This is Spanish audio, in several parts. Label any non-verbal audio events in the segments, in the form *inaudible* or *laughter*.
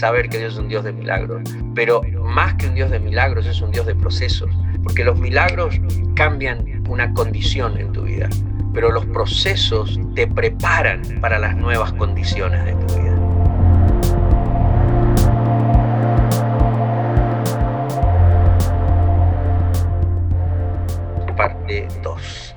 saber que Dios es un Dios de milagros, pero más que un Dios de milagros es un Dios de procesos, porque los milagros cambian una condición en tu vida, pero los procesos te preparan para las nuevas condiciones de tu vida. Parte 2.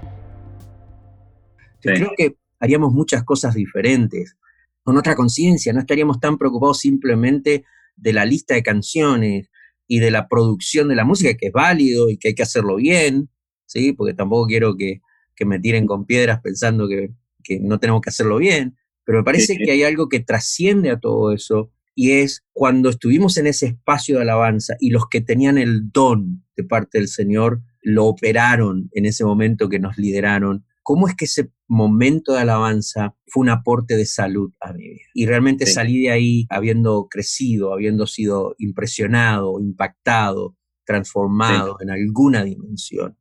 Creo que haríamos muchas cosas diferentes con otra conciencia, no estaríamos tan preocupados simplemente de la lista de canciones y de la producción de la música, que es válido y que hay que hacerlo bien, ¿sí? porque tampoco quiero que, me tiren con piedras pensando que, no tenemos que hacerlo bien, pero me parece que hay algo que trasciende a todo eso y es cuando estuvimos en ese espacio de alabanza y los que tenían el don de parte del Señor lo operaron en ese momento que nos lideraron cómo es que ese momento de alabanza fue un aporte de salud a mi vida. Y realmente salí de ahí habiendo crecido, habiendo sido impresionado, impactado, transformado en alguna dimensión.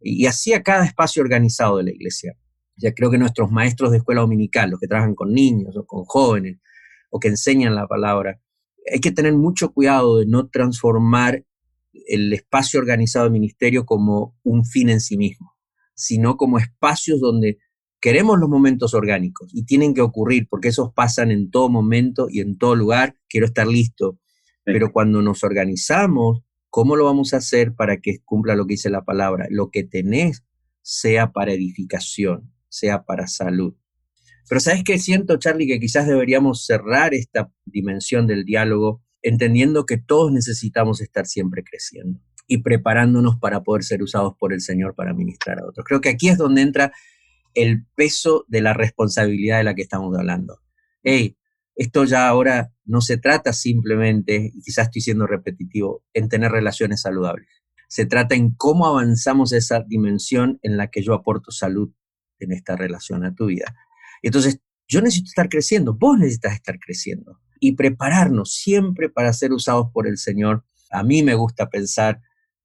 Y, así a cada espacio organizado de la iglesia. Ya creo que nuestros maestros de escuela dominical, los que trabajan con niños o con jóvenes, o que enseñan la palabra, hay que tener mucho cuidado de no transformar el espacio organizado del ministerio como un fin en sí mismo sino como espacios donde queremos los momentos orgánicos y tienen que ocurrir porque esos pasan en todo momento y en todo lugar, quiero estar listo. Pero cuando nos organizamos, ¿cómo lo vamos a hacer para que cumpla lo que dice la palabra? Lo que tenés sea para edificación, sea para salud. Pero ¿sabes qué siento, Charlie? Que quizás deberíamos cerrar esta dimensión del diálogo entendiendo que todos necesitamos estar siempre creciendo y preparándonos para poder ser usados por el Señor para ministrar a otros. Creo que aquí es donde entra el peso de la responsabilidad de la que estamos hablando. Hey, esto ya ahora no se trata simplemente, y quizás estoy siendo repetitivo, en tener relaciones saludables. Se trata en cómo avanzamos esa dimensión en la que yo aporto salud en esta relación a tu vida. Entonces, yo necesito estar creciendo, vos necesitas estar creciendo y prepararnos siempre para ser usados por el Señor. A mí me gusta pensar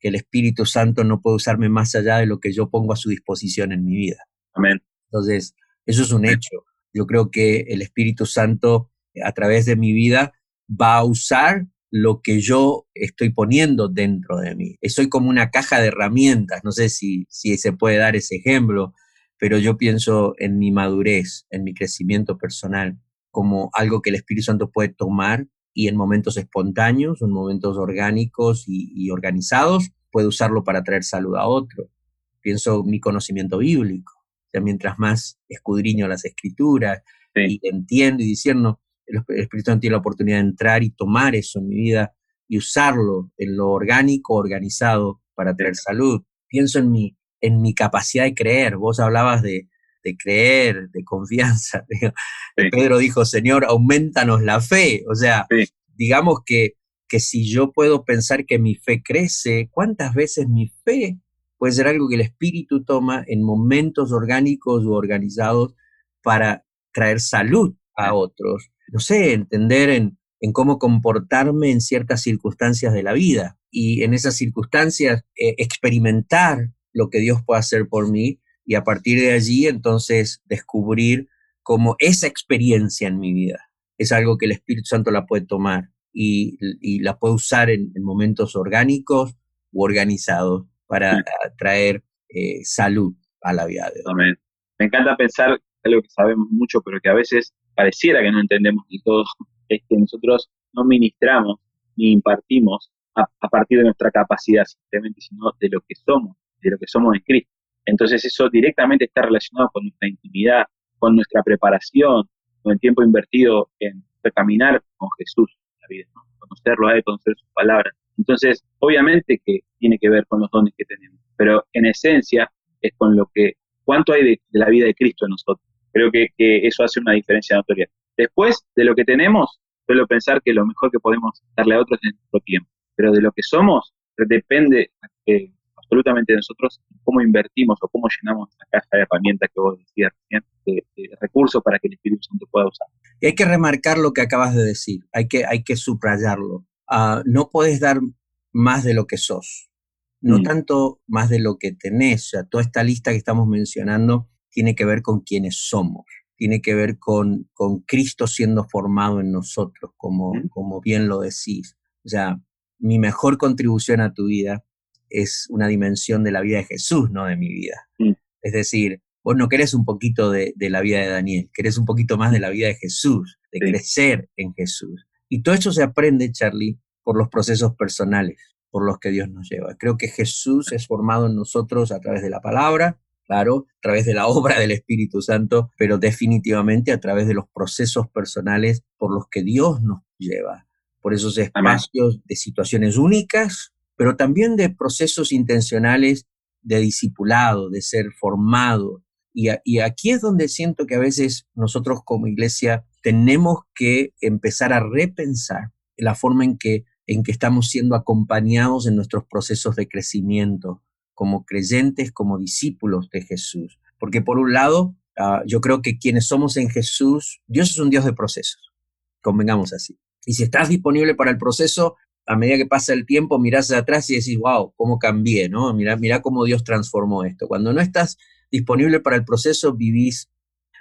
que el Espíritu Santo no puede usarme más allá de lo que yo pongo a su disposición en mi vida. Amén. Entonces, eso es un hecho. Yo creo que el Espíritu Santo a través de mi vida va a usar lo que yo estoy poniendo dentro de mí. Soy como una caja de herramientas, no sé si, si se puede dar ese ejemplo, pero yo pienso en mi madurez, en mi crecimiento personal, como algo que el Espíritu Santo puede tomar y en momentos espontáneos, en momentos orgánicos y, organizados, puede usarlo para traer salud a otro. Pienso mi conocimiento bíblico. O sea, mientras más escudriño las escrituras y entiendo y diciendo, el Espíritu Santo tiene la oportunidad de entrar y tomar eso en mi vida y usarlo en lo orgánico, organizado para traer salud. Pienso en mi, en mi capacidad de creer. Vos hablabas de, de creer, de confianza. *laughs* Pedro dijo, Señor, aumentanos la fe. O sea, digamos que, que si yo puedo pensar que mi fe crece, ¿cuántas veces mi fe puede ser algo que el Espíritu toma en momentos orgánicos o organizados para traer salud a otros? No sé, entender en, en cómo comportarme en ciertas circunstancias de la vida y en esas circunstancias eh, experimentar lo que Dios puede hacer por mí y a partir de allí entonces descubrir cómo esa experiencia en mi vida es algo que el Espíritu Santo la puede tomar y, la puede usar en, momentos orgánicos u organizados para traer eh, salud a la vida de Amén. Me encanta pensar algo que sabemos mucho, pero que a veces pareciera que no entendemos ni todos, es que nosotros no ministramos ni impartimos a, a partir de nuestra capacidad simplemente, sino de lo que somos, de lo que somos en Cristo. Entonces eso directamente está relacionado con nuestra intimidad, con nuestra preparación, con el tiempo invertido en caminar con Jesús en la vida, conocerlo a Él, conocer sus palabras. Entonces, obviamente que tiene que ver con los dones que tenemos, pero en esencia es con lo que, cuánto hay de, la vida de Cristo en nosotros. Creo que, que, eso hace una diferencia notoria. Después de lo que tenemos, suelo pensar que lo mejor que podemos darle a otros es nuestro tiempo, pero de lo que somos depende eh, absolutamente de nosotros cómo invertimos o cómo llenamos la caja de herramientas que vos decías de, recursos para que el Espíritu Santo pueda usar. Y hay que remarcar lo que acabas de decir, hay que, hay que subrayarlo. Ah, no puedes dar más de lo que sos, no mm. tanto más de lo que tenés. O sea, toda esta lista que estamos mencionando tiene que ver con quiénes somos. tiene que ver con, con Cristo siendo formado en nosotros, como, como bien lo decís. O sea, mi mejor contribución a tu vida es una dimensión de la vida de Jesús, no de mi vida. Es decir, vos no querés un poquito de, la vida de Daniel, querés un poquito más de la vida de Jesús, de crecer en Jesús. Y todo eso se aprende, Charlie, por los procesos personales por los que Dios nos lleva. Creo que Jesús es formado en nosotros a través de la palabra, claro, a través de la obra del Espíritu Santo, pero definitivamente a través de los procesos personales por los que Dios nos lleva, por esos espacios de situaciones únicas, pero también de procesos intencionales de discipulado, de ser formado. Y, aquí es donde siento que a veces nosotros como iglesia tenemos que empezar a repensar la forma en que, en que estamos siendo acompañados en nuestros procesos de crecimiento, como creyentes, como discípulos de Jesús. Porque por un lado, ah, yo creo que quienes somos en Jesús, Dios es un Dios de procesos, convengamos así. Y si estás disponible para el proceso, a medida que pasa el tiempo, mirás hacia atrás y decís, wow, cómo cambié, ¿no? Mira, mira cómo Dios transformó esto. Cuando no estás disponible para el proceso, vivís,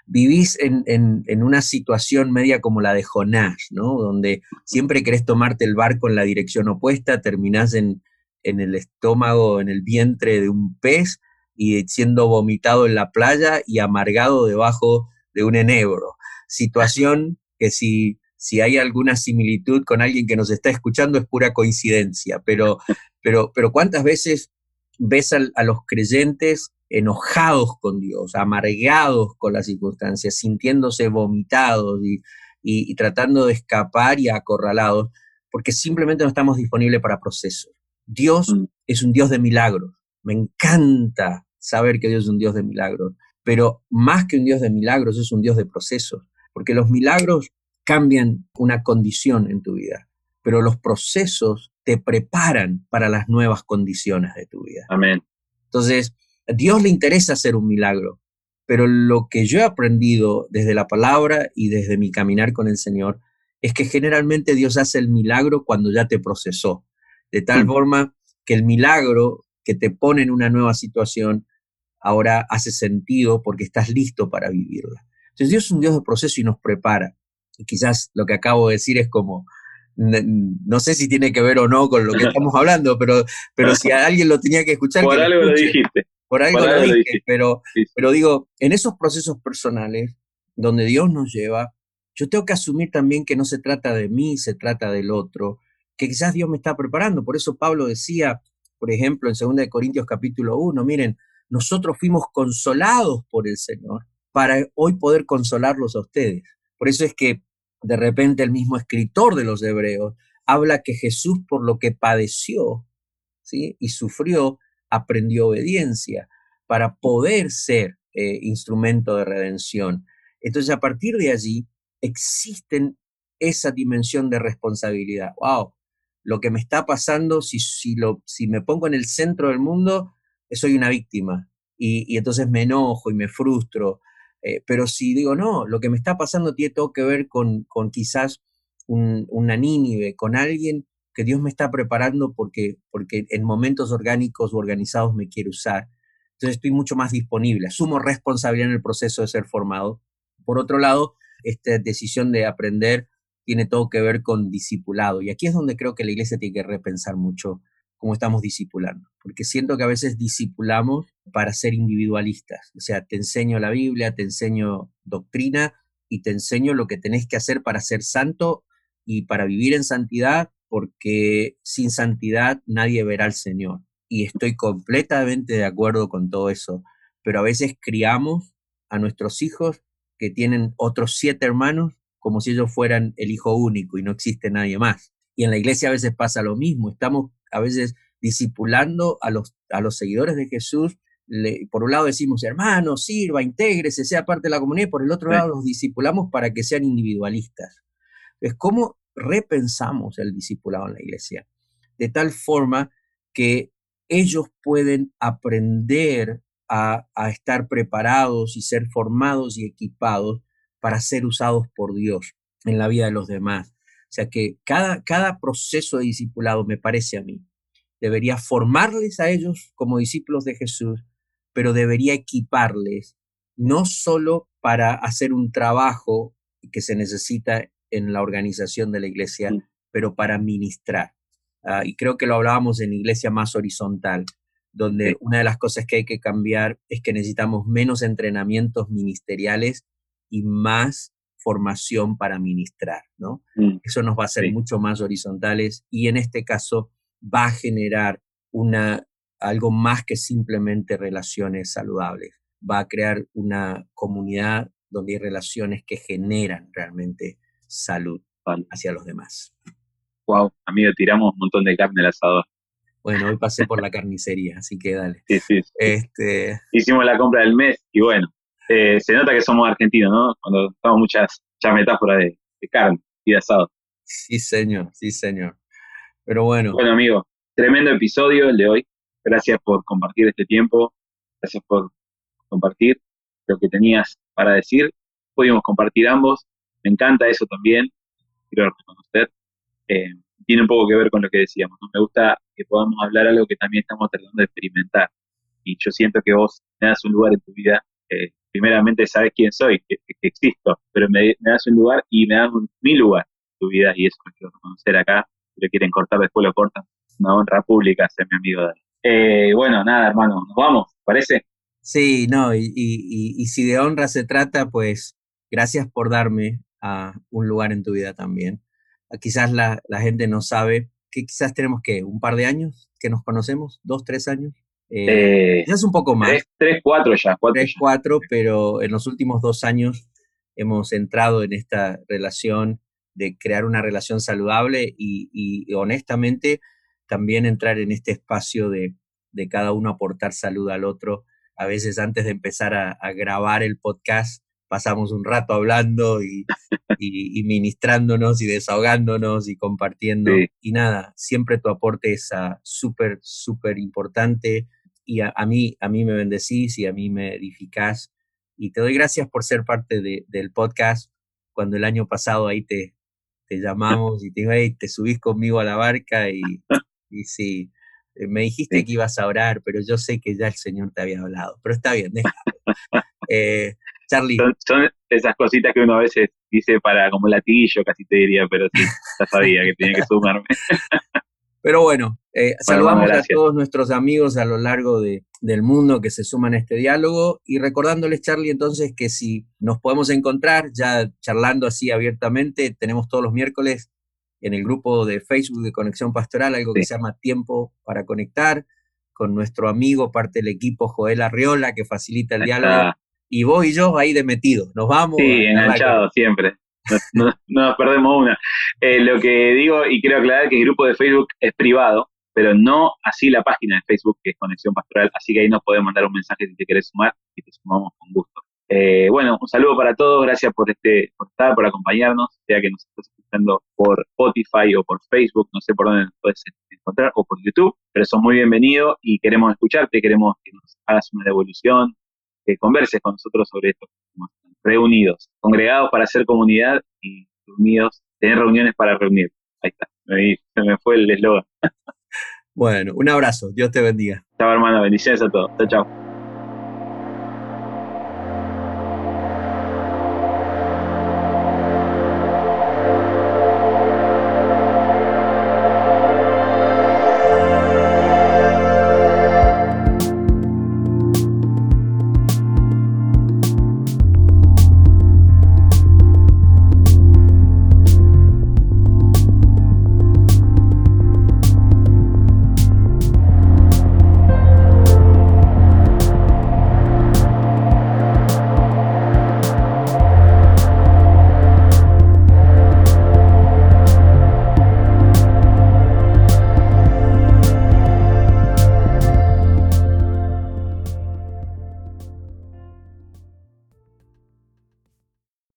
vivís en, en, en, una situación media como la de Jonás, ¿no? Donde siempre querés tomarte el barco en la dirección opuesta, terminás en, en el estómago, en el vientre de un pez y siendo vomitado en la playa y amargado debajo de un enebro. Situación que si, si hay alguna similitud con alguien que nos está escuchando es pura coincidencia, pero, *laughs* pero, pero ¿cuántas veces ves a, los creyentes enojados con Dios, amargados con las circunstancias, sintiéndose vomitados y, y tratando de escapar y acorralados, porque simplemente no estamos disponibles para procesos. Dios mm. es un Dios de milagros. Me encanta saber que Dios es un Dios de milagros, pero más que un Dios de milagros es un Dios de procesos, porque los milagros cambian una condición en tu vida, pero los procesos te preparan para las nuevas condiciones de tu vida. Amén. Entonces, a Dios le interesa hacer un milagro, pero lo que yo he aprendido desde la palabra y desde mi caminar con el Señor es que generalmente Dios hace el milagro cuando ya te procesó de tal mm. forma que el milagro que te pone en una nueva situación ahora hace sentido porque estás listo para vivirla. Entonces Dios es un Dios de proceso y nos prepara. Quizás lo que acabo de decir es como, no sé si tiene que ver o no con lo que *laughs* estamos hablando, pero, pero si alguien lo tenía que escuchar. Por algo lo, dijiste. Por algo, lo, dije, Pero, pero digo, en esos procesos personales donde Dios nos lleva, yo tengo que asumir también que no se trata de mí, se trata del otro, que quizás Dios me está preparando. Por eso Pablo decía, por ejemplo, en 2 Corintios capítulo 1, miren, nosotros fuimos consolados por el Señor para hoy poder consolarlos a ustedes. Por eso es que de repente el mismo escritor de los Hebreos habla que Jesús por lo que padeció y sufrió, aprendió obediencia para poder ser eh, instrumento de redención. Entonces a partir de allí existen esa dimensión de responsabilidad. ¡Wow! lo que me está pasando, si, si, lo, si me pongo en el centro del mundo, soy una víctima. Y, entonces me enojo y me frustro. Eh, pero si digo, no, lo que me está pasando tiene todo que ver con, con quizás un, una Nínive, con alguien que Dios me está preparando porque, porque en momentos orgánicos o organizados me quiere usar. Entonces estoy mucho más disponible, asumo responsabilidad en el proceso de ser formado. Por otro lado, esta decisión de aprender tiene todo que ver con discipulado. Y aquí es donde creo que la iglesia tiene que repensar mucho cómo estamos discipulando, porque siento que a veces discipulamos para ser individualistas. O sea, te enseño la Biblia, te enseño doctrina y te enseño lo que tenés que hacer para ser santo y para vivir en santidad, porque sin santidad nadie verá al Señor. Y estoy completamente de acuerdo con todo eso, pero a veces criamos a nuestros hijos que tienen otros siete hermanos como si ellos fueran el hijo único y no existe nadie más. Y en la iglesia a veces pasa lo mismo, estamos a veces discipulando a los, a los seguidores de Jesús. Por un lado decimos, hermano, sirva, intégrese, sea parte de la comunidad, y por el otro lado los discipulamos para que sean individualistas. Entonces, ¿cómo repensamos el discipulado en la iglesia? De tal forma que ellos pueden aprender a, a estar preparados y ser formados y equipados para ser usados por Dios en la vida de los demás. O sea que cada, cada proceso de discipulado, me parece a mí, debería formarles a ellos como discípulos de Jesús, pero debería equiparles no solo para hacer un trabajo que se necesita en la organización de la iglesia, pero para ministrar. Ah, y creo que lo hablábamos en iglesia más horizontal, donde una de las cosas que hay que cambiar es que necesitamos menos entrenamientos ministeriales y más formación para ministrar, ¿no? Mm, Eso nos va a hacer mucho más horizontales y en este caso va a generar una, algo más que simplemente relaciones saludables. Va a crear una comunidad donde hay relaciones que generan realmente salud hacia los demás. Wow, amigo, tiramos un montón de carne al asador. Bueno, hoy pasé por la *laughs* carnicería, así que dale. Sí, sí. Este... Hicimos la compra del mes y bueno, eh, se nota que somos argentinos, ¿no? Cuando estamos muchas, muchas metáforas de, carne y de asado. Sí, señor, sí, señor. Pero bueno. Bueno, amigo, tremendo episodio el de hoy. Gracias por compartir este tiempo. Gracias por compartir lo que tenías para decir. Pudimos compartir ambos. Me encanta eso también. Quiero reconocer. Eh, tiene un poco que ver con lo que decíamos. Me gusta que podamos hablar algo que también estamos tratando de experimentar. Y yo siento que vos me das un lugar en tu vida. Eh, primeramente sabes quién soy, que, existo, pero me, das un lugar y me das mi lugar en tu vida. Y eso lo quiero reconocer acá. Si lo quieren cortar, después lo cortan. Una honra pública ser mi amigo. Eh, bueno, nada, hermano, nos vamos, ¿parece? Sí, no, y, y, si de honra se trata, pues gracias por darme a un lugar en tu vida también quizás la, gente no sabe que quizás tenemos que un par de años que nos conocemos, dos, tres años. Eh, quizás un poco más. Tres, cuatro ya. Cuatro tres, cuatro, pero en los últimos dos años hemos entrado en esta relación de crear una relación saludable y, honestamente también entrar en este espacio de, cada uno aportar salud al otro. A veces antes de empezar a grabar el podcast, pasamos un rato hablando y, ministrándonos y desahogándonos y compartiendo. Y nada, siempre tu aporte es ah, súper, súper importante y a, mí, a mí me bendecís y a mí me edificás. Y te doy gracias por ser parte del podcast. Cuando el año pasado ahí te, te llamamos y te digo, te subís conmigo a la barca y, y sí, eh, me dijiste que ibas a orar, pero yo sé que ya el Señor te había hablado. Pero está bien. Eh, Charlie. Son, esas cositas que uno a veces dice para como latillo, casi te diría, pero sí, ya sabía que tenía que sumarme. Pero bueno, eh, saludamos a todos nuestros amigos a lo largo de, del mundo que se suman a este diálogo y recordándoles, Charlie, entonces que si nos podemos encontrar ya charlando así abiertamente, tenemos todos los miércoles en el grupo de Facebook de Conexión Pastoral algo que se llama Tiempo para Conectar, con nuestro amigo, parte del equipo Joel Arriola, que facilita el diálogo y vos y yo ahí de metidos. Nos vamos. Sí, enganchados siempre. No, nos perdemos una. Eh, lo que digo, y quiero aclarar que el grupo de Facebook es privado, pero no así la página de Facebook, que es Conexión Pastoral, así que ahí nos podés mandar un mensaje si te querés sumar y te sumamos con gusto. Eh, bueno, un saludo para todos, gracias por este, por estar, por acompañarnos, sea que nos estés escuchando por Spotify o por Facebook, no sé por dónde nos puedes encontrar, o por YouTube, pero son muy bienvenidos y queremos escucharte, queremos que nos hagas una devolución, que converses con nosotros sobre esto. Reunidos, congregados para hacer comunidad y reunidos, tener reuniones para reunir. Ahí está, se me fue el eslogan. *laughs* Bueno, un abrazo, Dios te bendiga. Chao hermano, bendiciones a todos. Chao, chao.